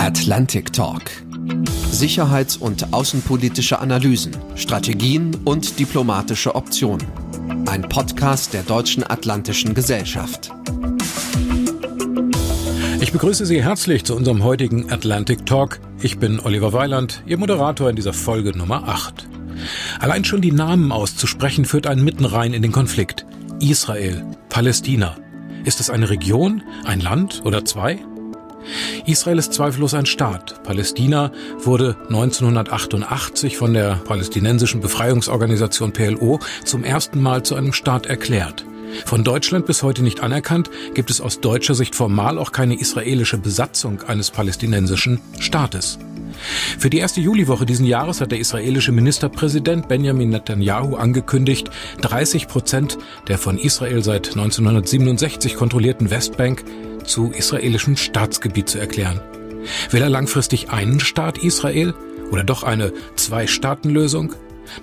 Atlantic Talk. Sicherheits- und außenpolitische Analysen, Strategien und diplomatische Optionen. Ein Podcast der Deutschen Atlantischen Gesellschaft. Ich begrüße Sie herzlich zu unserem heutigen Atlantic Talk. Ich bin Oliver Weiland, Ihr Moderator in dieser Folge Nummer 8. Allein schon die Namen auszusprechen führt einen mitten rein in den Konflikt. Israel, Palästina. Ist es eine Region, ein Land oder zwei? Israel ist zweifellos ein Staat. Palästina wurde 1988 von der palästinensischen Befreiungsorganisation PLO zum ersten Mal zu einem Staat erklärt. Von Deutschland bis heute nicht anerkannt, gibt es aus deutscher Sicht formal auch keine israelische Besatzung eines palästinensischen Staates. Für die erste Juliwoche diesen Jahres hat der israelische Ministerpräsident Benjamin Netanyahu angekündigt, 30 Prozent der von Israel seit 1967 kontrollierten Westbank zu israelischem Staatsgebiet zu erklären. Will er langfristig einen Staat Israel oder doch eine Zwei-Staaten-Lösung?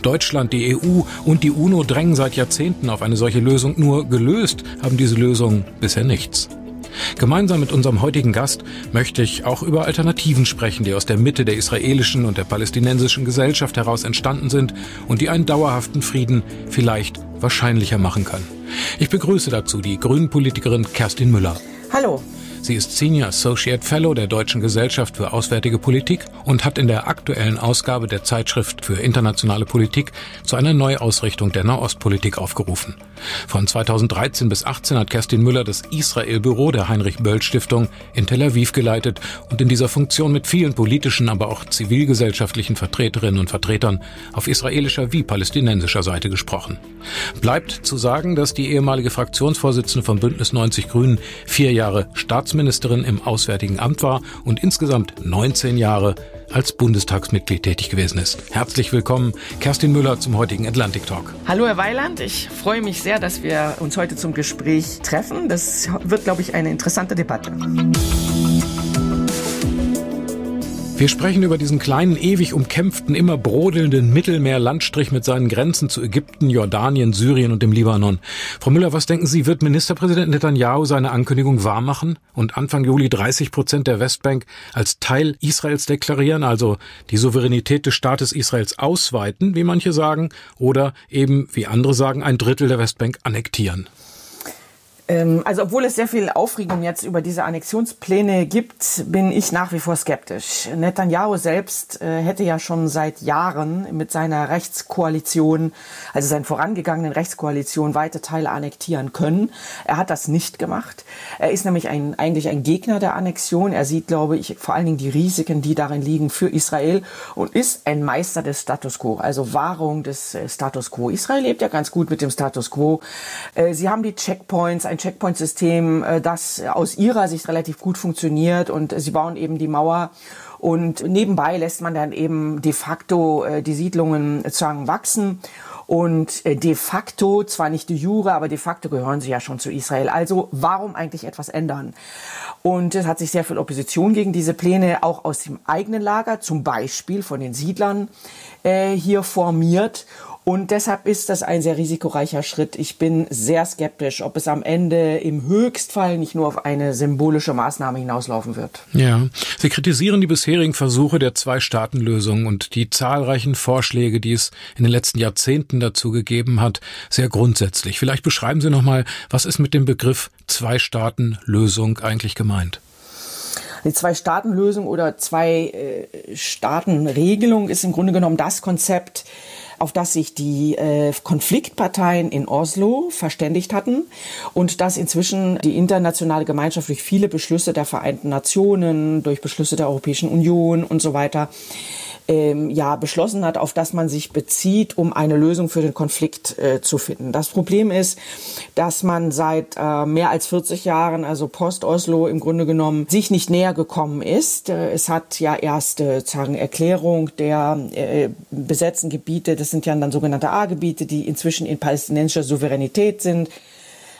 Deutschland, die EU und die UNO drängen seit Jahrzehnten auf eine solche Lösung, nur gelöst haben diese Lösungen bisher nichts. Gemeinsam mit unserem heutigen Gast möchte ich auch über Alternativen sprechen, die aus der Mitte der israelischen und der palästinensischen Gesellschaft heraus entstanden sind und die einen dauerhaften Frieden vielleicht wahrscheinlicher machen können. Ich begrüße dazu die Grünen-Politikerin Kerstin Müller. Hallo. Sie ist Senior Associate Fellow der Deutschen Gesellschaft für Auswärtige Politik und hat in der aktuellen Ausgabe der Zeitschrift für internationale Politik zu einer Neuausrichtung der Nahostpolitik aufgerufen. Von 2013 bis 18 hat Kerstin Müller das Israel-Büro der Heinrich-Böll-Stiftung in Tel Aviv geleitet und in dieser Funktion mit vielen politischen, aber auch zivilgesellschaftlichen Vertreterinnen und Vertretern auf israelischer wie palästinensischer Seite gesprochen. Bleibt zu sagen, dass die ehemalige Fraktionsvorsitzende von Bündnis 90 Grünen vier Jahre Staatsministerin im Auswärtigen Amt war und insgesamt 19 Jahre als Bundestagsmitglied tätig gewesen ist. Herzlich willkommen, Kerstin Müller, zum heutigen Atlantic Talk. Hallo, Herr Weiland. Ich freue mich sehr, dass wir uns heute zum Gespräch treffen. Das wird, glaube ich, eine interessante Debatte. Wir sprechen über diesen kleinen, ewig umkämpften, immer brodelnden Mittelmeerlandstrich mit seinen Grenzen zu Ägypten, Jordanien, Syrien und dem Libanon. Frau Müller, was denken Sie, wird Ministerpräsident Netanyahu seine Ankündigung wahrmachen und Anfang Juli 30 Prozent der Westbank als Teil Israels deklarieren, also die Souveränität des Staates Israels ausweiten, wie manche sagen, oder eben, wie andere sagen, ein Drittel der Westbank annektieren? Ähm, also obwohl es sehr viel Aufregung jetzt über diese Annexionspläne gibt, bin ich nach wie vor skeptisch. Netanyahu selbst äh, hätte ja schon seit Jahren mit seiner Rechtskoalition, also seinen vorangegangenen Rechtskoalition, weite Teile annektieren können. Er hat das nicht gemacht. Er ist nämlich ein, eigentlich ein Gegner der Annexion. Er sieht, glaube ich, vor allen Dingen die Risiken, die darin liegen für Israel und ist ein Meister des Status quo, also Wahrung des äh, Status quo. Israel lebt ja ganz gut mit dem Status quo. Äh, sie haben die Checkpoints, ein Checkpoint-System, äh, das aus ihrer Sicht relativ gut funktioniert und sie bauen eben die Mauer und nebenbei lässt man dann eben de facto äh, die Siedlungen sozusagen wachsen. Und äh, de facto, zwar nicht die jure, aber de facto gehören sie ja schon zu Israel. Also warum eigentlich etwas ändern? Und es hat sich sehr viel Opposition gegen diese Pläne auch aus dem eigenen Lager, zum Beispiel von den Siedlern, äh, hier formiert. Und deshalb ist das ein sehr risikoreicher Schritt. Ich bin sehr skeptisch, ob es am Ende im Höchstfall nicht nur auf eine symbolische Maßnahme hinauslaufen wird. Ja, Sie kritisieren die bisherigen Versuche der Zwei-Staaten-Lösung und die zahlreichen Vorschläge, die es in den letzten Jahrzehnten dazu gegeben hat, sehr grundsätzlich. Vielleicht beschreiben Sie nochmal, was ist mit dem Begriff Zwei-Staaten-Lösung eigentlich gemeint? Die Zwei-Staaten-Lösung oder Zwei-Staaten-Regelung ist im Grunde genommen das Konzept, auf das sich die äh, Konfliktparteien in Oslo verständigt hatten und dass inzwischen die internationale Gemeinschaft durch viele Beschlüsse der Vereinten Nationen, durch Beschlüsse der Europäischen Union und so weiter ähm, ja beschlossen hat, auf das man sich bezieht, um eine Lösung für den Konflikt äh, zu finden. Das Problem ist, dass man seit äh, mehr als 40 Jahren, also Post-Oslo im Grunde genommen, sich nicht näher gekommen ist. Äh, es hat ja erst äh, sagen Erklärung der äh, besetzten Gebiete, das sind ja dann sogenannte A-Gebiete, die inzwischen in palästinensischer Souveränität sind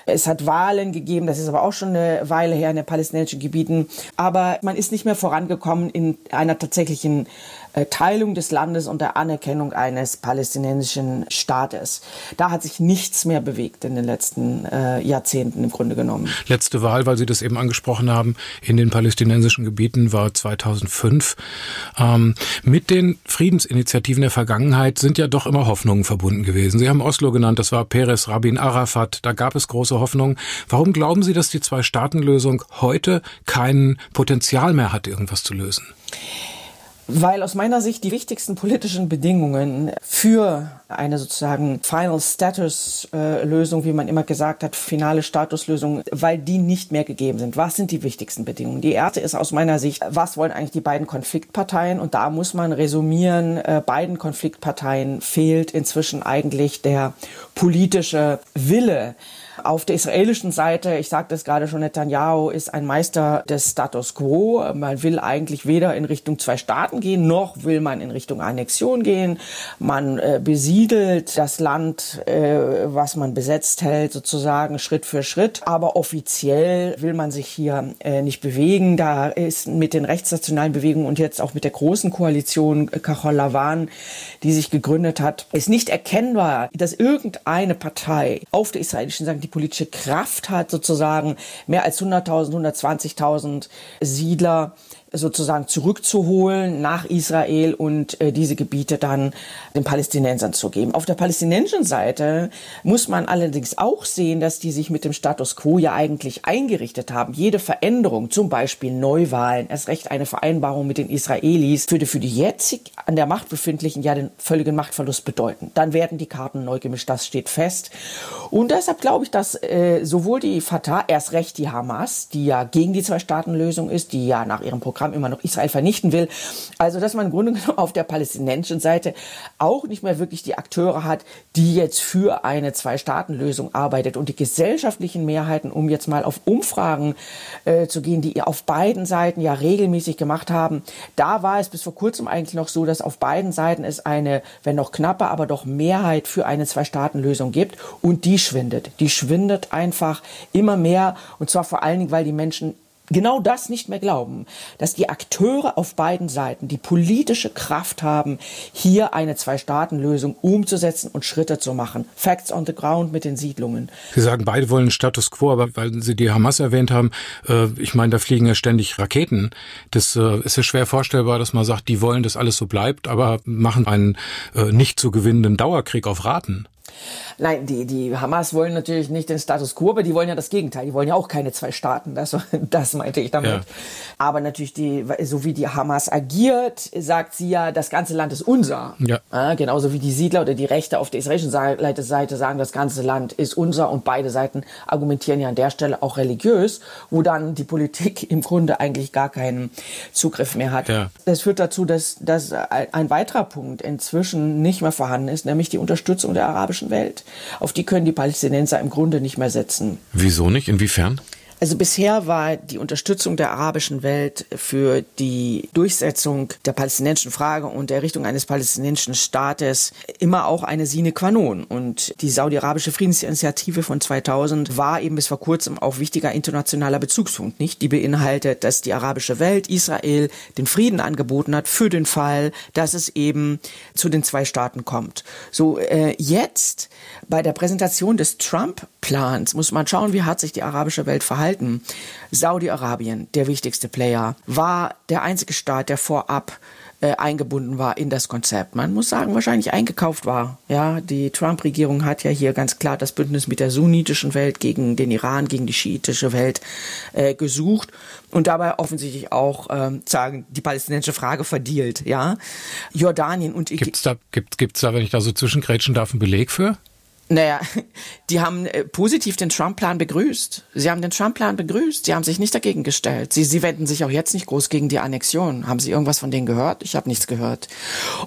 Es hat Wahlen gegeben, das ist aber auch schon eine Weile her in den palästinensischen Gebieten. Aber man ist nicht mehr vorangekommen in einer tatsächlichen Teilung des Landes und der Anerkennung eines palästinensischen Staates. Da hat sich nichts mehr bewegt in den letzten äh, Jahrzehnten im Grunde genommen. Letzte Wahl, weil Sie das eben angesprochen haben, in den palästinensischen Gebieten war 2005. Ähm, mit den Friedensinitiativen der Vergangenheit sind ja doch immer Hoffnungen verbunden gewesen. Sie haben Oslo genannt, das war Peres, Rabin, Arafat, da gab es große Hoffnungen. Warum glauben Sie, dass die Zwei-Staaten-Lösung heute kein Potenzial mehr hat, irgendwas zu lösen? Weil aus meiner Sicht die wichtigsten politischen Bedingungen für eine sozusagen Final Status äh, Lösung, wie man immer gesagt hat, finale Statuslösung, weil die nicht mehr gegeben sind. Was sind die wichtigsten Bedingungen? Die erste ist aus meiner Sicht, was wollen eigentlich die beiden Konfliktparteien? Und da muss man resümieren, äh, beiden Konfliktparteien fehlt inzwischen eigentlich der politische Wille, auf der israelischen Seite, ich sagte es gerade schon, Netanyahu ist ein Meister des Status quo. Man will eigentlich weder in Richtung zwei Staaten gehen, noch will man in Richtung Annexion gehen. Man äh, besiedelt das Land, äh, was man besetzt hält, sozusagen Schritt für Schritt. Aber offiziell will man sich hier äh, nicht bewegen. Da ist mit den rechtsnationalen Bewegungen und jetzt auch mit der großen Koalition äh, Kachol Lavan, die sich gegründet hat, ist nicht erkennbar, dass irgendeine Partei auf der israelischen Seite die politische Kraft hat, sozusagen mehr als 100.000, 120.000 Siedler sozusagen zurückzuholen nach Israel und äh, diese Gebiete dann den Palästinensern zu geben. Auf der palästinensischen Seite muss man allerdings auch sehen, dass die sich mit dem Status quo ja eigentlich eingerichtet haben. Jede Veränderung, zum Beispiel Neuwahlen, erst recht eine Vereinbarung mit den Israelis, würde für die jetzig an der Macht befindlichen ja den völligen Machtverlust bedeuten. Dann werden die Karten neu gemischt, das steht fest. Und deshalb glaube ich, dass äh, sowohl die Fatah, erst recht die Hamas, die ja gegen die Zwei-Staaten-Lösung ist, die ja nach ihrem Programm immer noch Israel vernichten will. Also, dass man im Grunde genommen auf der palästinensischen Seite auch nicht mehr wirklich die Akteure hat, die jetzt für eine Zwei-Staaten-Lösung arbeitet. Und die gesellschaftlichen Mehrheiten, um jetzt mal auf Umfragen äh, zu gehen, die auf beiden Seiten ja regelmäßig gemacht haben, da war es bis vor kurzem eigentlich noch so, dass auf beiden Seiten es eine, wenn noch knappe, aber doch Mehrheit für eine Zwei-Staaten-Lösung gibt. Und die schwindet. Die schwindet einfach immer mehr. Und zwar vor allen Dingen, weil die Menschen genau das nicht mehr glauben, dass die Akteure auf beiden Seiten die politische Kraft haben, hier eine Zwei-Staaten-Lösung umzusetzen und Schritte zu machen. Facts on the ground mit den Siedlungen. Sie sagen, beide wollen Status quo, aber weil Sie die Hamas erwähnt haben, äh, ich meine, da fliegen ja ständig Raketen. Das äh, ist ja schwer vorstellbar, dass man sagt, die wollen, dass alles so bleibt, aber machen einen äh, nicht zu gewinnenden Dauerkrieg auf Raten. Nein, die, die Hamas wollen natürlich nicht den Status quo, aber die wollen ja das Gegenteil. Die wollen ja auch keine zwei Staaten. Das, das meinte ich damit. Ja. Aber natürlich, die, so wie die Hamas agiert, sagt sie ja, das ganze Land ist unser. Ja. ja genauso wie die Siedler oder die Rechte auf der israelischen Seite sagen, das ganze Land ist unser. Und beide Seiten argumentieren ja an der Stelle auch religiös, wo dann die Politik im Grunde eigentlich gar keinen Zugriff mehr hat. Ja. Das führt dazu, dass, dass ein weiterer Punkt inzwischen nicht mehr vorhanden ist, nämlich die Unterstützung der arabischen Welt. Auf die können die Palästinenser im Grunde nicht mehr setzen. Wieso nicht? Inwiefern? Also bisher war die Unterstützung der arabischen Welt für die Durchsetzung der palästinensischen Frage und der Errichtung eines palästinensischen Staates immer auch eine sine qua non. Und die saudi-arabische Friedensinitiative von 2000 war eben bis vor kurzem auch wichtiger internationaler Bezugspunkt, nicht? Die beinhaltet, dass die arabische Welt Israel den Frieden angeboten hat für den Fall, dass es eben zu den zwei Staaten kommt. So, äh, jetzt bei der Präsentation des Trump-Plans muss man schauen, wie hat sich die arabische Welt verhalten verhalten. Saudi-Arabien, der wichtigste Player, war der einzige Staat, der vorab äh, eingebunden war in das Konzept. Man muss sagen, wahrscheinlich eingekauft war. Ja, die Trump-Regierung hat ja hier ganz klar das Bündnis mit der sunnitischen Welt gegen den Iran, gegen die schiitische Welt äh, gesucht und dabei offensichtlich auch ähm, sagen die palästinensische Frage verdielt. Ja, Jordanien und. Gibt's da gibt gibt's da, wenn ich da so zwischengrätschen darf, einen Beleg für? Naja, die haben äh, positiv den Trump-Plan begrüßt. Sie haben den Trump-Plan begrüßt. Sie haben sich nicht dagegen gestellt. Sie, sie wenden sich auch jetzt nicht groß gegen die Annexion. Haben Sie irgendwas von denen gehört? Ich habe nichts gehört.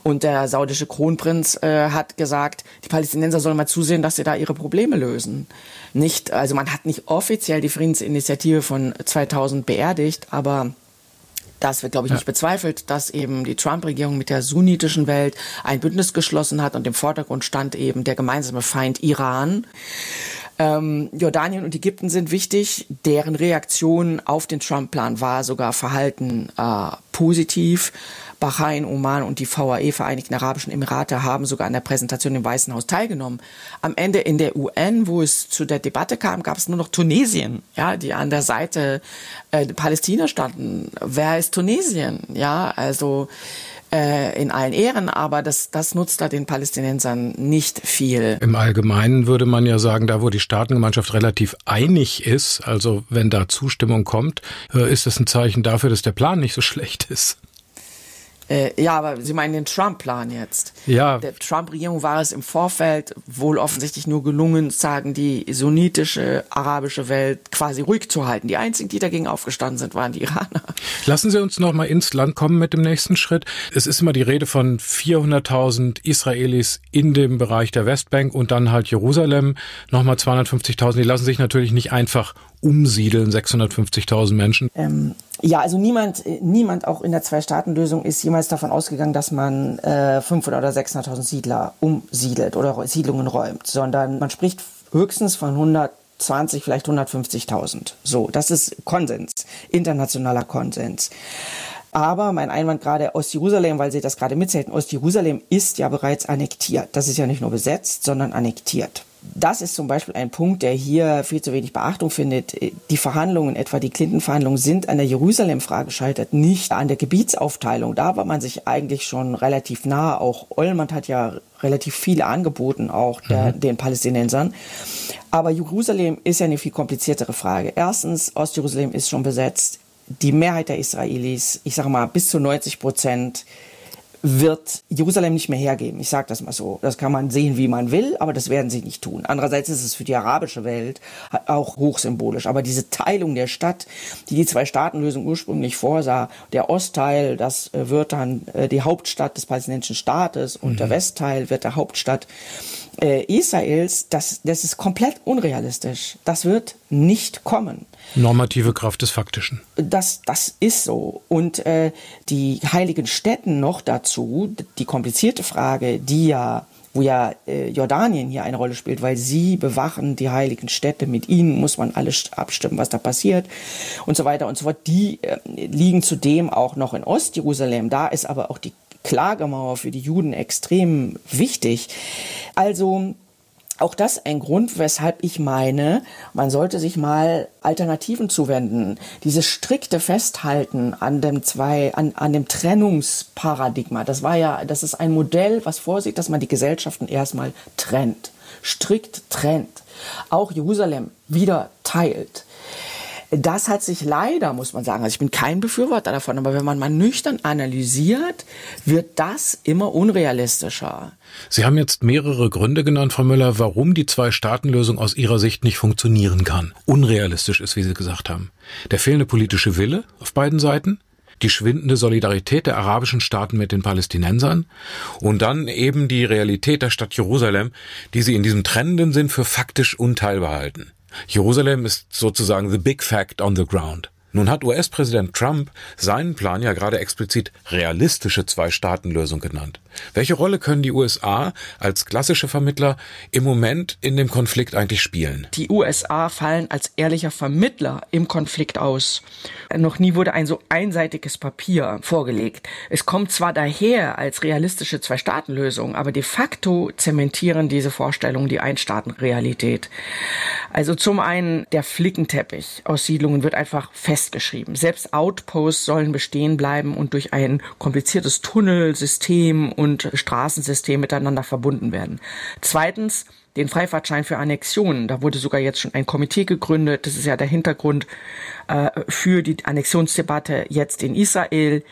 Und der saudische Kronprinz äh, hat gesagt, die Palästinenser sollen mal zusehen, dass sie da ihre Probleme lösen. Nicht, also man hat nicht offiziell die Friedensinitiative von 2000 beerdigt, aber das wird, glaube ich, nicht bezweifelt, dass eben die Trump-Regierung mit der sunnitischen Welt ein Bündnis geschlossen hat und im Vordergrund stand eben der gemeinsame Feind Iran. Ähm, Jordanien und Ägypten sind wichtig. Deren Reaktion auf den Trump-Plan war sogar verhalten äh, positiv. Bahrain, Oman und die VAE, Vereinigten Arabischen Emirate, haben sogar an der Präsentation im Weißen Haus teilgenommen. Am Ende in der UN, wo es zu der Debatte kam, gab es nur noch Tunesien, ja, die an der Seite äh, Palästina standen. Wer ist Tunesien? Ja, also äh, in allen Ehren, aber das, das nutzt da den Palästinensern nicht viel. Im Allgemeinen würde man ja sagen, da wo die Staatengemeinschaft relativ einig ist, also wenn da Zustimmung kommt, äh, ist das ein Zeichen dafür, dass der Plan nicht so schlecht ist. Äh, ja, aber Sie meinen den Trump-Plan jetzt. Ja. Der Trump-Regierung war es im Vorfeld wohl offensichtlich nur gelungen, sagen die sunnitische arabische Welt quasi ruhig zu halten. Die einzigen, die dagegen aufgestanden sind, waren die Iraner. Lassen Sie uns noch mal ins Land kommen mit dem nächsten Schritt. Es ist immer die Rede von 400.000 Israelis in dem Bereich der Westbank und dann halt Jerusalem nochmal 250.000. Die lassen sich natürlich nicht einfach umsiedeln, 650.000 Menschen. Ähm, ja, also niemand, niemand auch in der Zwei-Staaten-Lösung ist jemals davon ausgegangen, dass man äh, 500 oder 600.000 Siedler umsiedelt oder Siedlungen räumt, sondern man spricht höchstens von 120, vielleicht 150.000. So, das ist Konsens, internationaler Konsens. Aber mein Einwand gerade Ostjerusalem, weil Sie das gerade mitzählten, Ostjerusalem ist ja bereits annektiert. Das ist ja nicht nur besetzt, sondern annektiert das ist zum Beispiel ein Punkt, der hier viel zu wenig Beachtung findet. Die Verhandlungen, etwa die Clinton-Verhandlungen, sind an der Jerusalem-Frage gescheitert, nicht an der Gebietsaufteilung. Da war man sich eigentlich schon relativ nah. Auch Olmert hat ja relativ viele angeboten, auch der, mhm. den Palästinensern. Aber Jerusalem ist ja eine viel kompliziertere Frage. Erstens, Ostjerusalem ist schon besetzt. Die Mehrheit der Israelis, ich sage mal bis zu 90 Prozent, wird Jerusalem nicht mehr hergeben. Ich sage das mal so. Das kann man sehen, wie man will, aber das werden sie nicht tun. Andererseits ist es für die arabische Welt auch hochsymbolisch. Aber diese Teilung der Stadt, die die Zwei-Staaten-Lösung ursprünglich vorsah, der Ostteil, das äh, wird dann äh, die Hauptstadt des palästinensischen Staates und mhm. der Westteil wird der Hauptstadt äh, Israels, das, das ist komplett unrealistisch. Das wird nicht kommen. Normative Kraft des Faktischen. Das, das ist so. Und äh, die heiligen Städten noch dazu, die komplizierte Frage, die ja wo ja äh, Jordanien hier eine Rolle spielt, weil sie bewachen die heiligen Städte. Mit ihnen muss man alles abstimmen, was da passiert und so weiter und so fort. Die äh, liegen zudem auch noch in Ostjerusalem. Da ist aber auch die Klagemauer für die Juden extrem wichtig. Also auch das ein Grund, weshalb ich meine, man sollte sich mal Alternativen zuwenden. Dieses strikte Festhalten an dem zwei, an, an dem Trennungsparadigma, das war ja, das ist ein Modell, was vorsieht, dass man die Gesellschaften erstmal trennt. Strikt trennt. Auch Jerusalem wieder teilt. Das hat sich leider, muss man sagen, also ich bin kein Befürworter davon, aber wenn man mal nüchtern analysiert, wird das immer unrealistischer. Sie haben jetzt mehrere Gründe genannt, Frau Müller, warum die Zwei-Staaten-Lösung aus Ihrer Sicht nicht funktionieren kann. Unrealistisch ist, wie Sie gesagt haben. Der fehlende politische Wille auf beiden Seiten, die schwindende Solidarität der arabischen Staaten mit den Palästinensern und dann eben die Realität der Stadt Jerusalem, die sie in diesem trennenden Sinn für faktisch unteilbar halten. Jerusalem ist sozusagen the big fact on the ground. Nun hat US-Präsident Trump seinen Plan ja gerade explizit realistische Zwei-Staaten-Lösung genannt. Welche Rolle können die USA als klassische Vermittler im Moment in dem Konflikt eigentlich spielen? Die USA fallen als ehrlicher Vermittler im Konflikt aus. Noch nie wurde ein so einseitiges Papier vorgelegt. Es kommt zwar daher als realistische Zwei-Staaten-Lösung, aber de facto zementieren diese Vorstellungen die Ein-Staaten-Realität. Also zum einen der Flickenteppich aus Siedlungen wird einfach festgeschrieben. Selbst Outposts sollen bestehen bleiben und durch ein kompliziertes Tunnelsystem und Straßensystem miteinander verbunden werden. Zweitens den Freifahrtschein für Annexionen. Da wurde sogar jetzt schon ein Komitee gegründet. Das ist ja der Hintergrund äh, für die Annexionsdebatte jetzt in Israel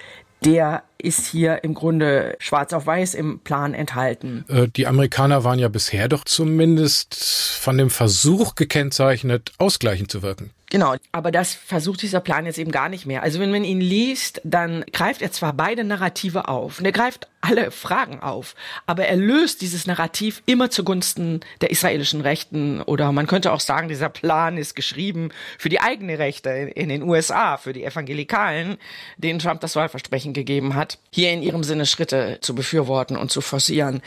der ist hier im Grunde schwarz auf weiß im Plan enthalten. Äh, die Amerikaner waren ja bisher doch zumindest von dem Versuch gekennzeichnet, ausgleichend zu wirken. Genau, aber das versucht dieser Plan jetzt eben gar nicht mehr. Also wenn man ihn liest, dann greift er zwar beide Narrative auf. Und er greift alle Fragen auf. Aber er löst dieses Narrativ immer zugunsten der israelischen Rechten oder man könnte auch sagen, dieser Plan ist geschrieben für die eigene Rechte in den USA, für die Evangelikalen, denen Trump das Wahlversprechen gegeben hat, hier in ihrem Sinne Schritte zu befürworten und zu forcieren.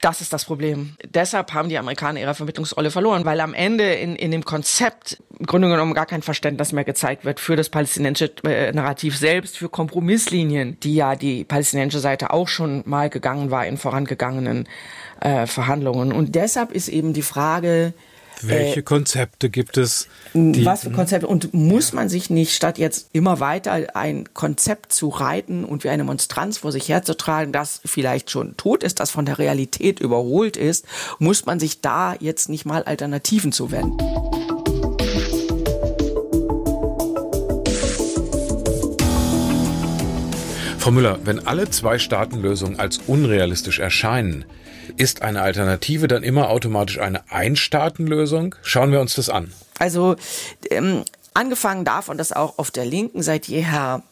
Das ist das Problem. Deshalb haben die Amerikaner ihre Vermittlungsrolle verloren, weil am Ende in, in dem Konzept im Grunde genommen gar kein Verständnis mehr gezeigt wird für das palästinensische äh, Narrativ selbst, für Kompromisslinien, die ja die palästinensische Seite auch schon mal gegangen war in vorangegangenen äh, Verhandlungen. Und deshalb ist eben die Frage, welche äh, Konzepte gibt es? was für Konzepte? Und muss man sich nicht, statt jetzt immer weiter ein Konzept zu reiten und wie eine Monstranz vor sich herzutragen, das vielleicht schon tot ist, das von der Realität überholt ist, muss man sich da jetzt nicht mal Alternativen zuwenden? Frau Müller, wenn alle Zwei-Staaten-Lösungen als unrealistisch erscheinen, ist eine Alternative dann immer automatisch eine Ein-Staaten-Lösung? Schauen wir uns das an. Also ähm, angefangen davon, dass auch auf der Linken seit jeher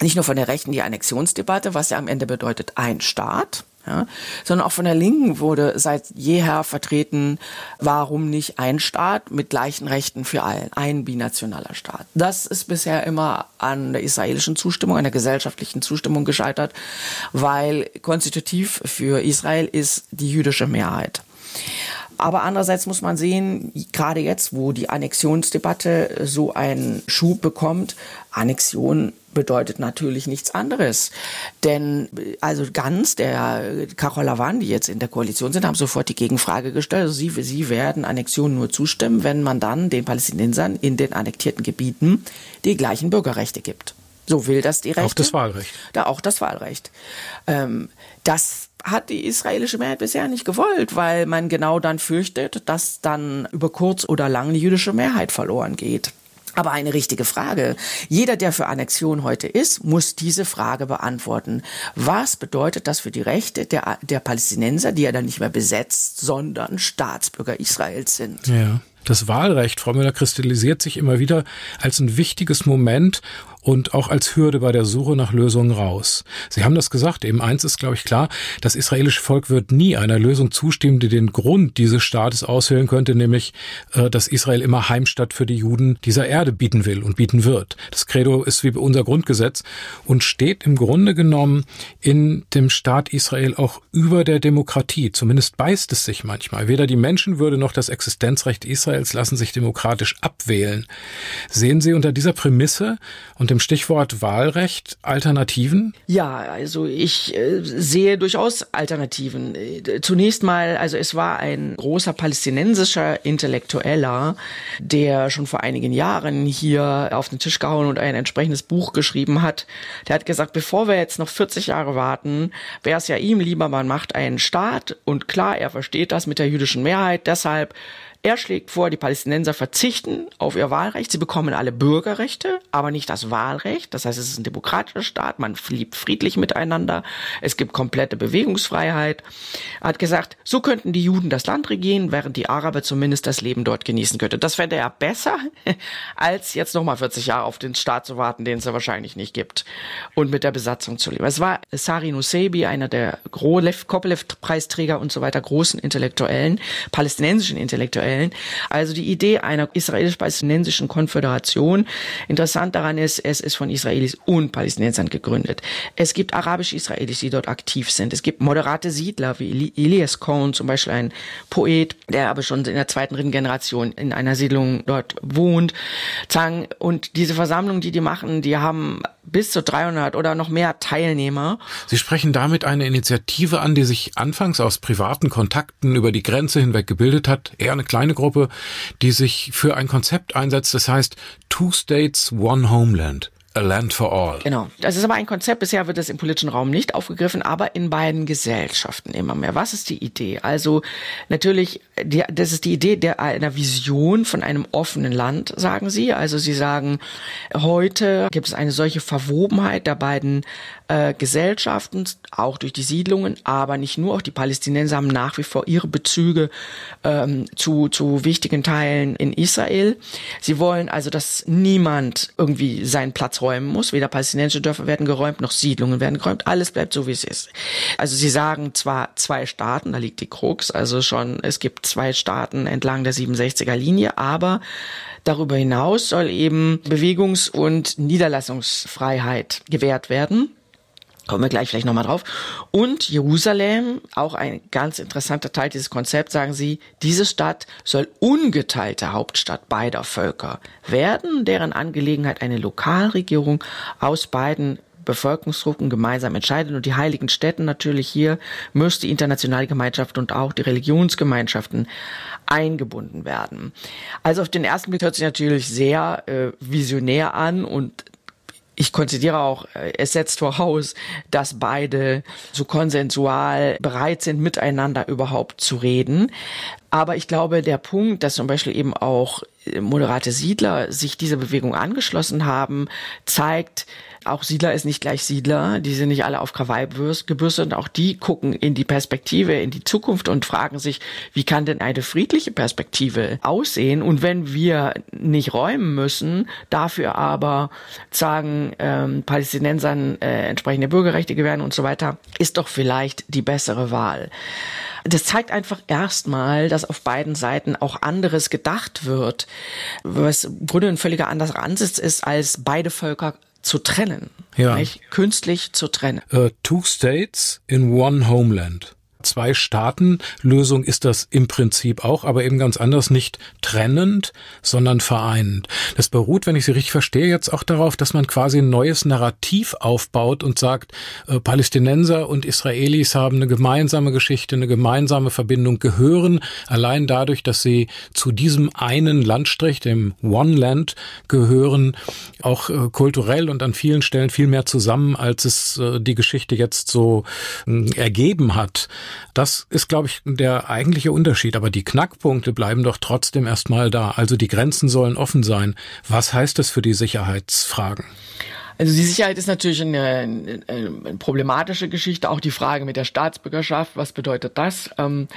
nicht nur von der Rechten die Annexionsdebatte, was ja am Ende bedeutet ein Staat, ja, sondern auch von der Linken wurde seit jeher vertreten, warum nicht ein Staat mit gleichen Rechten für allen, ein binationaler Staat. Das ist bisher immer an der israelischen Zustimmung, an der gesellschaftlichen Zustimmung gescheitert, weil konstitutiv für Israel ist die jüdische Mehrheit. Aber andererseits muss man sehen, gerade jetzt, wo die Annexionsdebatte so einen Schub bekommt, Annexion bedeutet natürlich nichts anderes. Denn also ganz der Karol Lavan, die jetzt in der Koalition sind, haben sofort die Gegenfrage gestellt. Also sie, sie werden Annexion nur zustimmen, wenn man dann den Palästinensern in den annektierten Gebieten die gleichen Bürgerrechte gibt. So will das die Rechte. Auch das Wahlrecht. Da auch das Wahlrecht. Ähm, das hat die israelische Mehrheit bisher nicht gewollt, weil man genau dann fürchtet, dass dann über kurz oder lang die jüdische Mehrheit verloren geht. Aber eine richtige Frage. Jeder, der für Annexion heute ist, muss diese Frage beantworten. Was bedeutet das für die Rechte der, der Palästinenser, die ja dann nicht mehr besetzt, sondern Staatsbürger Israels sind? Ja. Das Wahlrecht, Frau Müller, kristallisiert sich immer wieder als ein wichtiges Moment und auch als Hürde bei der Suche nach Lösungen raus. Sie haben das gesagt, eben eins ist, glaube ich, klar, das israelische Volk wird nie einer Lösung zustimmen, die den Grund dieses Staates aushöhlen könnte, nämlich, äh, dass Israel immer Heimstatt für die Juden dieser Erde bieten will und bieten wird. Das Credo ist wie unser Grundgesetz und steht im Grunde genommen in dem Staat Israel auch über der Demokratie. Zumindest beißt es sich manchmal. Weder die Menschenwürde noch das Existenzrecht Israels lassen sich demokratisch abwählen. Sehen Sie unter dieser Prämisse und dem Stichwort Wahlrecht Alternativen? Ja, also ich äh, sehe durchaus Alternativen. Äh, zunächst mal, also es war ein großer palästinensischer Intellektueller, der schon vor einigen Jahren hier auf den Tisch gehauen und ein entsprechendes Buch geschrieben hat. Der hat gesagt, bevor wir jetzt noch 40 Jahre warten, wäre es ja ihm lieber, man macht einen Staat und klar, er versteht das mit der jüdischen Mehrheit, deshalb er schlägt vor, die Palästinenser verzichten auf ihr Wahlrecht. Sie bekommen alle Bürgerrechte, aber nicht das Wahlrecht. Das heißt, es ist ein demokratischer Staat. Man lebt friedlich miteinander. Es gibt komplette Bewegungsfreiheit. Er hat gesagt, so könnten die Juden das Land regieren, während die Araber zumindest das Leben dort genießen könnten. Das fände er besser, als jetzt nochmal 40 Jahre auf den Staat zu warten, den es ja wahrscheinlich nicht gibt. Und mit der Besatzung zu leben. Es war Sari Nusebi, einer der Kopelev-Preisträger und so weiter, großen Intellektuellen, palästinensischen Intellektuellen, stellen. Also die Idee einer israelisch-palästinensischen Konföderation. Interessant daran ist, es ist von Israelis und Palästinensern gegründet. Es gibt arabisch-Israelis, die dort aktiv sind. Es gibt moderate Siedler wie Elias Cohn, zum Beispiel ein Poet, der aber schon in der zweiten, dritten Generation in einer Siedlung dort wohnt. Und diese Versammlungen, die die machen, die haben bis zu 300 oder noch mehr Teilnehmer. Sie sprechen damit eine Initiative an, die sich anfangs aus privaten Kontakten über die Grenze hinweg gebildet hat, eher eine kleine Gruppe, die sich für ein Konzept einsetzt, das heißt Two States, One Homeland. A Land for All. Genau. Das ist aber ein Konzept. Bisher wird es im politischen Raum nicht aufgegriffen, aber in beiden Gesellschaften immer mehr. Was ist die Idee? Also natürlich, die, das ist die Idee der einer Vision von einem offenen Land, sagen Sie. Also Sie sagen, heute gibt es eine solche Verwobenheit der beiden äh, Gesellschaften, auch durch die Siedlungen, aber nicht nur. Auch die Palästinenser haben nach wie vor ihre Bezüge ähm, zu zu wichtigen Teilen in Israel. Sie wollen also, dass niemand irgendwie seinen Platz räumen muss. Weder palästinensische Dörfer werden geräumt, noch Siedlungen werden geräumt. Alles bleibt so, wie es ist. Also sie sagen zwar zwei Staaten, da liegt die Krux, also schon, es gibt zwei Staaten entlang der 67er Linie, aber darüber hinaus soll eben Bewegungs- und Niederlassungsfreiheit gewährt werden. Kommen wir gleich vielleicht nochmal drauf. Und Jerusalem, auch ein ganz interessanter Teil dieses Konzepts, sagen sie, diese Stadt soll ungeteilte Hauptstadt beider Völker werden, deren Angelegenheit eine Lokalregierung aus beiden Bevölkerungsgruppen gemeinsam entscheidet und die heiligen Städten natürlich hier müsste die internationale Gemeinschaft und auch die Religionsgemeinschaften eingebunden werden. Also auf den ersten Blick hört sich natürlich sehr äh, visionär an und ich konzidiere auch, äh, es setzt voraus, dass beide so konsensual bereit sind, miteinander überhaupt zu reden. Aber ich glaube, der Punkt, dass zum Beispiel eben auch äh, moderate Siedler sich dieser Bewegung angeschlossen haben, zeigt, auch Siedler ist nicht gleich Siedler, die sind nicht alle auf Krawall gebürstet, auch die gucken in die Perspektive, in die Zukunft und fragen sich, wie kann denn eine friedliche Perspektive aussehen? Und wenn wir nicht räumen müssen, dafür aber sagen, ähm, Palästinensern äh, entsprechende Bürgerrechte gewähren und so weiter, ist doch vielleicht die bessere Wahl. Das zeigt einfach erstmal, dass auf beiden Seiten auch anderes gedacht wird, was im Grunde ein völliger anderer Ansatz ist, als beide Völker zu trennen. Ja. Nicht? Künstlich zu trennen. Uh, two states in one homeland. Zwei-Staaten-Lösung ist das im Prinzip auch, aber eben ganz anders, nicht trennend, sondern vereinend. Das beruht, wenn ich Sie richtig verstehe, jetzt auch darauf, dass man quasi ein neues Narrativ aufbaut und sagt, äh, Palästinenser und Israelis haben eine gemeinsame Geschichte, eine gemeinsame Verbindung, gehören allein dadurch, dass sie zu diesem einen Landstrich, dem One Land, gehören, auch äh, kulturell und an vielen Stellen viel mehr zusammen, als es äh, die Geschichte jetzt so äh, ergeben hat. Das ist, glaube ich, der eigentliche Unterschied. Aber die Knackpunkte bleiben doch trotzdem erstmal da. Also die Grenzen sollen offen sein. Was heißt das für die Sicherheitsfragen? Also die Sicherheit ist natürlich eine, eine, eine, problematische Geschichte, auch die Frage mit der Staatsbürgerschaft, was bedeutet das? Ähm,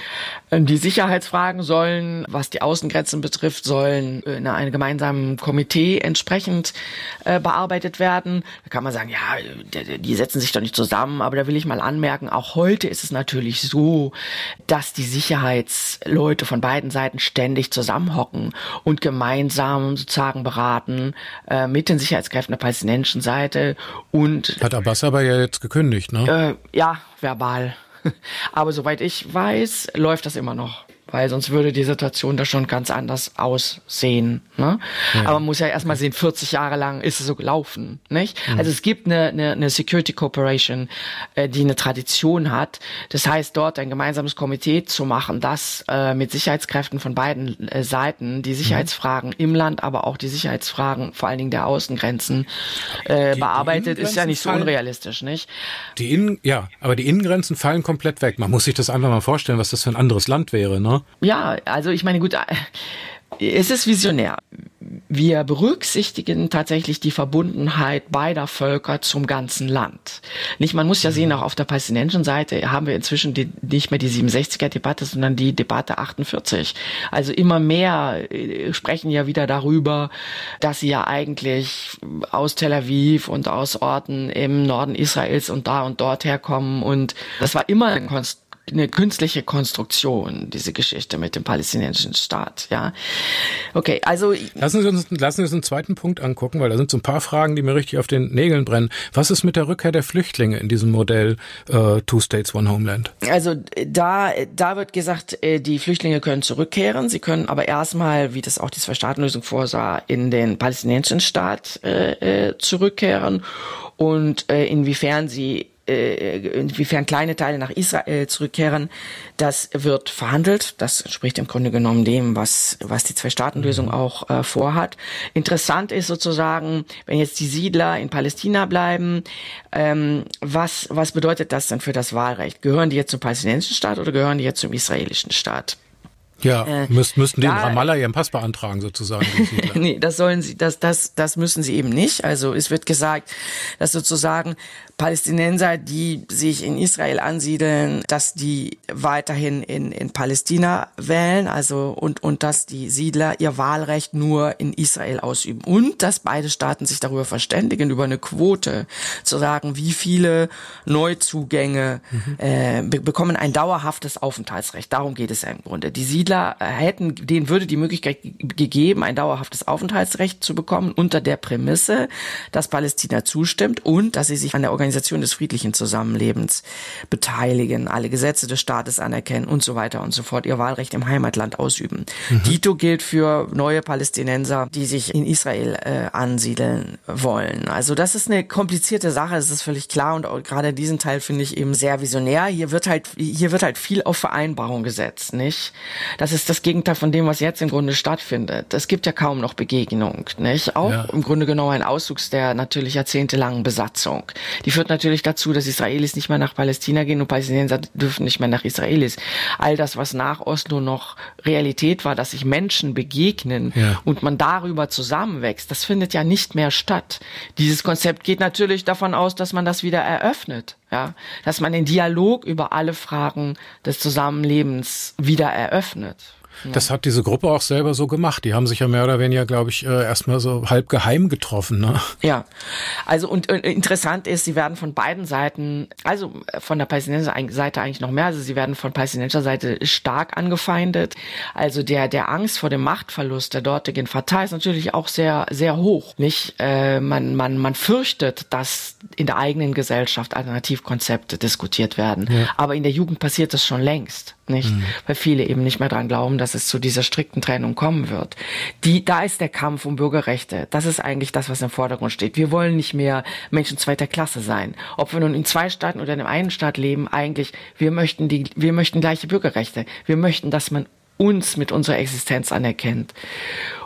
die Sicherheitsfragen sollen, was die Außengrenzen betrifft, sollen in einem gemeinsamen Komitee entsprechend äh, bearbeitet werden. Da kann man sagen, ja, die, setzen sich doch nicht zusammen, aber da will ich mal anmerken, auch heute ist es natürlich so, dass die Sicherheitsleute von beiden Seiten ständig zusammenhocken und gemeinsam sozusagen beraten äh, mit den Sicherheitskräften der palästinensischen Seite und hat Abbas aber ja jetzt gekündigt, ne? Äh, ja, verbal. Aber soweit ich weiß, läuft das immer noch weil sonst würde die Situation da schon ganz anders aussehen. Ne? Ja. Aber man muss ja erstmal sehen, 40 Jahre lang ist es so gelaufen. Nicht? Mhm. Also es gibt eine, eine, eine Security Corporation, äh, die eine Tradition hat. Das heißt, dort ein gemeinsames Komitee zu machen, das äh, mit Sicherheitskräften von beiden äh, Seiten die Sicherheitsfragen mhm. im Land, aber auch die Sicherheitsfragen vor allen Dingen der Außengrenzen äh, die, bearbeitet, die ist ja nicht so unrealistisch. Nicht? Die Innen, ja, aber die Innengrenzen fallen komplett weg. Man muss sich das einfach mal vorstellen, was das für ein anderes Land wäre. Ne? Ja, also ich meine, gut, äh, es ist visionär. Wir berücksichtigen tatsächlich die Verbundenheit beider Völker zum ganzen Land. Nicht, man muss ja sehen, auch auf der palästinensischen Seite haben wir inzwischen die, nicht mehr die 67er-Debatte, sondern die Debatte 48. Also immer mehr äh, sprechen ja wieder darüber, dass sie ja eigentlich aus Tel Aviv und aus Orten im Norden Israels und da und dort herkommen. Und das war immer ein Konst eine künstliche Konstruktion, diese Geschichte mit dem palästinensischen Staat, ja. Okay, also. Lassen Sie uns, lassen Sie uns einen zweiten Punkt angucken, weil da sind so ein paar Fragen, die mir richtig auf den Nägeln brennen. Was ist mit der Rückkehr der Flüchtlinge in diesem Modell äh, Two States, One Homeland? Also da, da wird gesagt, äh, die Flüchtlinge können zurückkehren. Sie können aber erstmal, wie das auch die Zwei-Staaten-Lösung vorsah, in den palästinensischen Staat äh, äh zurückkehren. Und äh, inwiefern sie äh, inwiefern kleine Teile nach Israel zurückkehren, das wird verhandelt. Das entspricht im Grunde genommen dem, was, was die Zwei-Staaten-Lösung mhm. auch äh, vorhat. Interessant ist sozusagen, wenn jetzt die Siedler in Palästina bleiben, ähm, was, was bedeutet das denn für das Wahlrecht? Gehören die jetzt zum palästinensischen Staat oder gehören die jetzt zum israelischen Staat? Ja, äh, müsst, müssten die in Ramallah ihren Pass beantragen sozusagen. nee, das sollen sie, das, das, das müssen sie eben nicht. Also es wird gesagt, dass sozusagen Palästinenser, die sich in Israel ansiedeln, dass die weiterhin in, in Palästina wählen, also und, und dass die Siedler ihr Wahlrecht nur in Israel ausüben. Und dass beide Staaten sich darüber verständigen, über eine Quote zu sagen, wie viele Neuzugänge mhm. äh, bekommen ein dauerhaftes Aufenthaltsrecht. Darum geht es ja im Grunde. Die Siedler hätten, denen würde die Möglichkeit gegeben, ein dauerhaftes Aufenthaltsrecht zu bekommen unter der Prämisse, dass Palästina zustimmt und dass sie sich an der Organisation Organisation des friedlichen Zusammenlebens beteiligen, alle Gesetze des Staates anerkennen und so weiter und so fort, ihr Wahlrecht im Heimatland ausüben. Mhm. Dito gilt für neue Palästinenser, die sich in Israel äh, ansiedeln wollen. Also das ist eine komplizierte Sache, das ist völlig klar und gerade diesen Teil finde ich eben sehr visionär. Hier wird halt hier wird halt viel auf Vereinbarung gesetzt, nicht? Das ist das Gegenteil von dem, was jetzt im Grunde stattfindet. Es gibt ja kaum noch Begegnung, nicht? Auch ja. im Grunde genommen ein Auswuchs der natürlich jahrzehntelangen Besatzung. Die führt natürlich dazu, dass Israelis nicht mehr nach Palästina gehen und Palästinenser dürfen nicht mehr nach Israelis. All das, was nach Oslo noch Realität war, dass sich Menschen begegnen ja. und man darüber zusammenwächst, das findet ja nicht mehr statt. Dieses Konzept geht natürlich davon aus, dass man das wieder eröffnet. Ja, dass man den Dialog über alle Fragen des Zusammenlebens wieder eröffnet. Das hat diese Gruppe auch selber so gemacht. Die haben sich ja mehr oder weniger, glaube ich, äh, erstmal so halb geheim getroffen. Ne? Ja, also und äh, interessant ist, sie werden von beiden Seiten, also äh, von der palästinensischen Seite eigentlich noch mehr, also sie werden von palästinensischer Seite stark angefeindet. Also der der Angst vor dem Machtverlust der dortigen Fatah ist natürlich auch sehr sehr hoch. Nicht, äh, man man man fürchtet, dass in der eigenen Gesellschaft Alternativkonzepte diskutiert werden, ja. aber in der Jugend passiert das schon längst nicht, mhm. weil viele eben nicht mehr dran glauben, dass es zu dieser strikten Trennung kommen wird. Die, da ist der Kampf um Bürgerrechte. Das ist eigentlich das, was im Vordergrund steht. Wir wollen nicht mehr Menschen zweiter Klasse sein. Ob wir nun in zwei Staaten oder in einem Staat leben, eigentlich, wir möchten die, wir möchten gleiche Bürgerrechte. Wir möchten, dass man uns mit unserer Existenz anerkennt.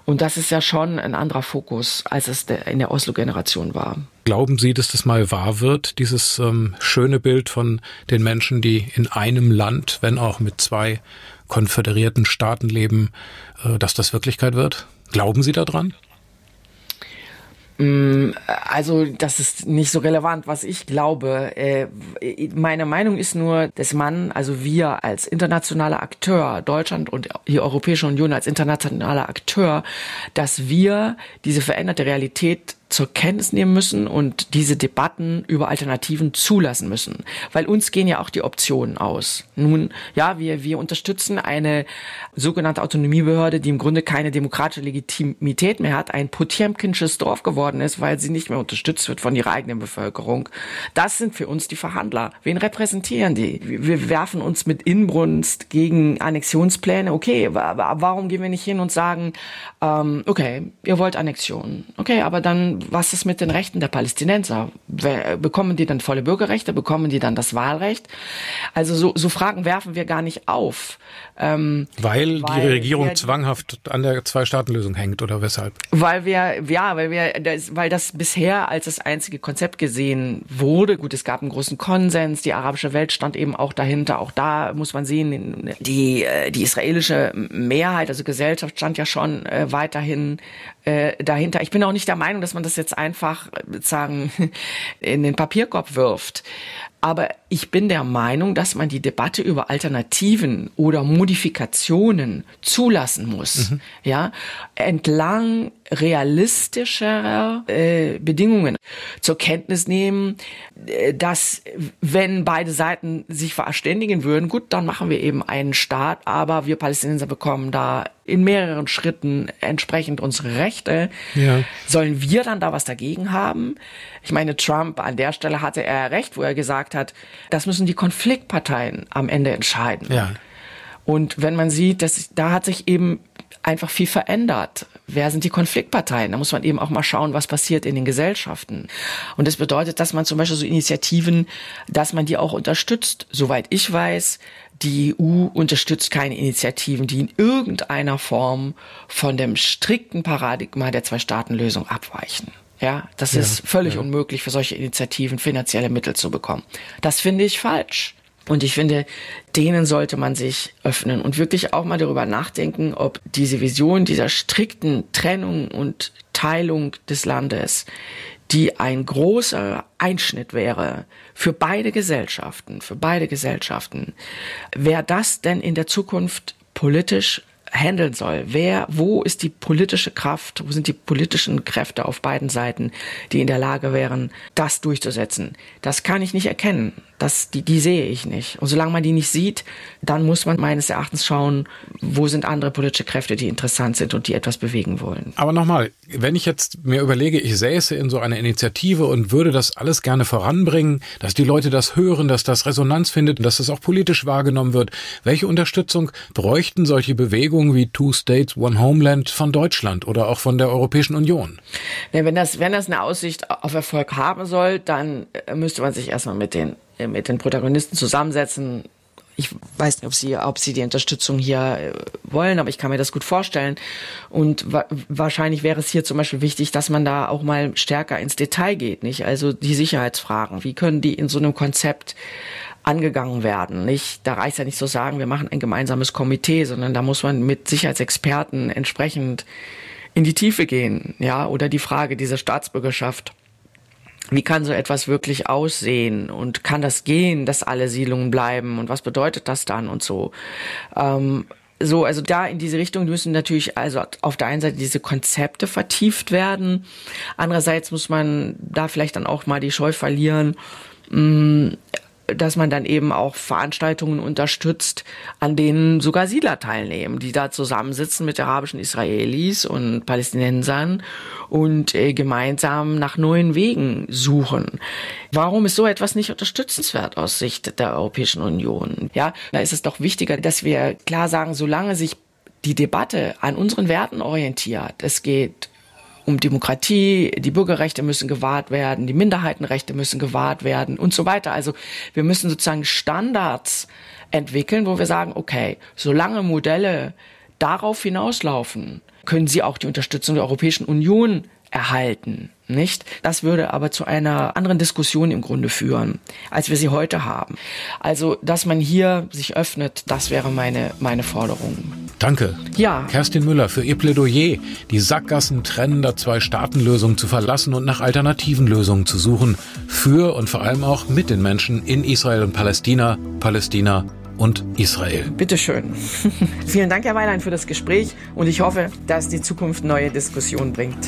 Und das ist ja schon ein anderer Fokus, als es in der Oslo-Generation war. Glauben Sie, dass das mal wahr wird, dieses ähm, schöne Bild von den Menschen, die in einem Land, wenn auch mit zwei konföderierten Staaten leben, äh, dass das Wirklichkeit wird? Glauben Sie daran? Mm, also, das ist nicht so relevant, was ich glaube. Äh, meine Meinung ist nur, dass man, also wir als internationaler Akteur, Deutschland und die Europäische Union als internationaler Akteur, dass wir diese veränderte Realität zur Kenntnis nehmen müssen und diese Debatten über Alternativen zulassen müssen. Weil uns gehen ja auch die Optionen aus. Nun, ja, wir, wir unterstützen eine sogenannte Autonomiebehörde, die im Grunde keine demokratische Legitimität mehr hat, ein Potemkinsches Dorf geworden ist, weil sie nicht mehr unterstützt wird von ihrer eigenen Bevölkerung. Das sind für uns die Verhandler. Wen repräsentieren die? Wir werfen uns mit Inbrunst gegen Annexionspläne. Okay, warum gehen wir nicht hin und sagen, ähm, okay, ihr wollt Annexion. Okay, aber dann was ist mit den Rechten der Palästinenser? Bekommen die dann volle Bürgerrechte? Bekommen die dann das Wahlrecht? Also so, so Fragen werfen wir gar nicht auf. Ähm, weil, weil, die Regierung wir, zwanghaft an der Zwei-Staaten-Lösung hängt oder weshalb? Weil wir, ja, weil wir, das, weil das bisher als das einzige Konzept gesehen wurde. Gut, es gab einen großen Konsens, die arabische Welt stand eben auch dahinter. Auch da muss man sehen, die, äh, die israelische Mehrheit, also Gesellschaft stand ja schon äh, weiterhin äh, dahinter. Ich bin auch nicht der Meinung, dass man das jetzt einfach sagen in den Papierkorb wirft. Aber ich bin der Meinung, dass man die Debatte über Alternativen oder Modifikationen zulassen muss. Mhm. Ja, entlang realistischerer äh, Bedingungen zur Kenntnis nehmen, äh, dass wenn beide Seiten sich verständigen würden, gut, dann machen wir eben einen Staat, aber wir Palästinenser bekommen da in mehreren Schritten entsprechend unsere Rechte. Ja. Sollen wir dann da was dagegen haben? Ich meine, Trump an der Stelle hatte er recht, wo er gesagt hat, das müssen die Konfliktparteien am Ende entscheiden. Ja. Und wenn man sieht, dass da hat sich eben einfach viel verändert. Wer sind die Konfliktparteien? Da muss man eben auch mal schauen, was passiert in den Gesellschaften. Und das bedeutet, dass man zum Beispiel so Initiativen, dass man die auch unterstützt. Soweit ich weiß, die EU unterstützt keine Initiativen, die in irgendeiner Form von dem strikten Paradigma der Zwei-Staaten-Lösung abweichen. Ja, das ja, ist völlig ja. unmöglich für solche Initiativen finanzielle Mittel zu bekommen. Das finde ich falsch. Und ich finde, denen sollte man sich öffnen und wirklich auch mal darüber nachdenken, ob diese Vision dieser strikten Trennung und Teilung des Landes, die ein großer Einschnitt wäre für beide Gesellschaften, für beide Gesellschaften, wer das denn in der Zukunft politisch handeln soll. Wer, wo ist die politische Kraft, wo sind die politischen Kräfte auf beiden Seiten, die in der Lage wären, das durchzusetzen? Das kann ich nicht erkennen. Das, die, die sehe ich nicht. Und solange man die nicht sieht, dann muss man meines Erachtens schauen, wo sind andere politische Kräfte, die interessant sind und die etwas bewegen wollen. Aber nochmal, wenn ich jetzt mir überlege, ich säße in so einer Initiative und würde das alles gerne voranbringen, dass die Leute das hören, dass das Resonanz findet und dass das auch politisch wahrgenommen wird, welche Unterstützung bräuchten solche Bewegungen wie Two States, One Homeland von Deutschland oder auch von der Europäischen Union? Ja, wenn, das, wenn das eine Aussicht auf Erfolg haben soll, dann äh, müsste man sich erstmal mit den mit den Protagonisten zusammensetzen. Ich weiß nicht, ob sie, ob sie die Unterstützung hier äh, wollen, aber ich kann mir das gut vorstellen. Und wa wahrscheinlich wäre es hier zum Beispiel wichtig, dass man da auch mal stärker ins Detail geht, nicht? Also die Sicherheitsfragen. Wie können die in so einem Konzept angegangen werden. Nicht, da reicht ja nicht so sagen, wir machen ein gemeinsames Komitee, sondern da muss man mit Sicherheitsexperten entsprechend in die Tiefe gehen, ja, oder die Frage dieser Staatsbürgerschaft wie kann so etwas wirklich aussehen und kann das gehen, dass alle Siedlungen bleiben und was bedeutet das dann und so. Ähm, so, also da in diese Richtung müssen natürlich also auf der einen Seite diese Konzepte vertieft werden. Andererseits muss man da vielleicht dann auch mal die Scheu verlieren, mh, dass man dann eben auch Veranstaltungen unterstützt, an denen sogar Siedler teilnehmen, die da zusammensitzen mit arabischen Israelis und Palästinensern und äh, gemeinsam nach neuen Wegen suchen. Warum ist so etwas nicht unterstützenswert aus Sicht der Europäischen Union? Ja, da ist es doch wichtiger, dass wir klar sagen, solange sich die Debatte an unseren Werten orientiert, es geht um Demokratie, die Bürgerrechte müssen gewahrt werden, die Minderheitenrechte müssen gewahrt werden und so weiter. Also wir müssen sozusagen Standards entwickeln, wo wir sagen, okay, solange Modelle darauf hinauslaufen, können sie auch die Unterstützung der Europäischen Union erhalten, nicht? Das würde aber zu einer anderen Diskussion im Grunde führen, als wir sie heute haben. Also, dass man hier sich öffnet, das wäre meine, meine Forderung. Danke. Ja. Kerstin Müller für ihr Plädoyer, die Sackgassen trennender Zwei-Staaten-Lösung zu verlassen und nach alternativen Lösungen zu suchen. Für und vor allem auch mit den Menschen in Israel und Palästina, Palästina und Israel. Bitteschön. Vielen Dank, Herr Weiland, für das Gespräch und ich hoffe, dass die Zukunft neue Diskussionen bringt.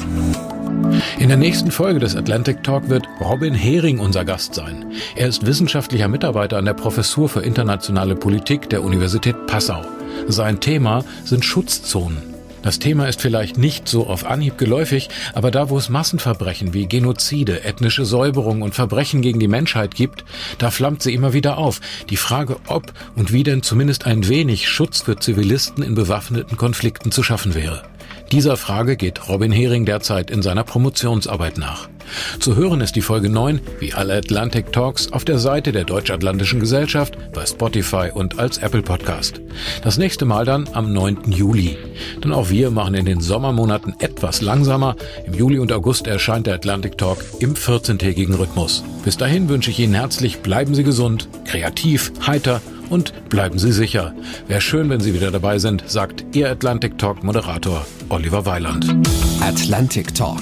In der nächsten Folge des Atlantic Talk wird Robin Hering unser Gast sein. Er ist wissenschaftlicher Mitarbeiter an der Professur für internationale Politik der Universität Passau. Sein Thema sind Schutzzonen. Das Thema ist vielleicht nicht so auf Anhieb geläufig, aber da, wo es Massenverbrechen wie Genozide, ethnische Säuberung und Verbrechen gegen die Menschheit gibt, da flammt sie immer wieder auf. Die Frage, ob und wie denn zumindest ein wenig Schutz für Zivilisten in bewaffneten Konflikten zu schaffen wäre. Dieser Frage geht Robin Hering derzeit in seiner Promotionsarbeit nach. Zu hören ist die Folge 9, wie alle Atlantic Talks, auf der Seite der Deutsch-Atlantischen Gesellschaft, bei Spotify und als Apple Podcast. Das nächste Mal dann am 9. Juli. Denn auch wir machen in den Sommermonaten etwas langsamer. Im Juli und August erscheint der Atlantic Talk im 14-tägigen Rhythmus. Bis dahin wünsche ich Ihnen herzlich, bleiben Sie gesund, kreativ, heiter und bleiben Sie sicher. Wäre schön, wenn Sie wieder dabei sind, sagt Ihr Atlantic Talk Moderator Oliver Weiland. Atlantic Talk.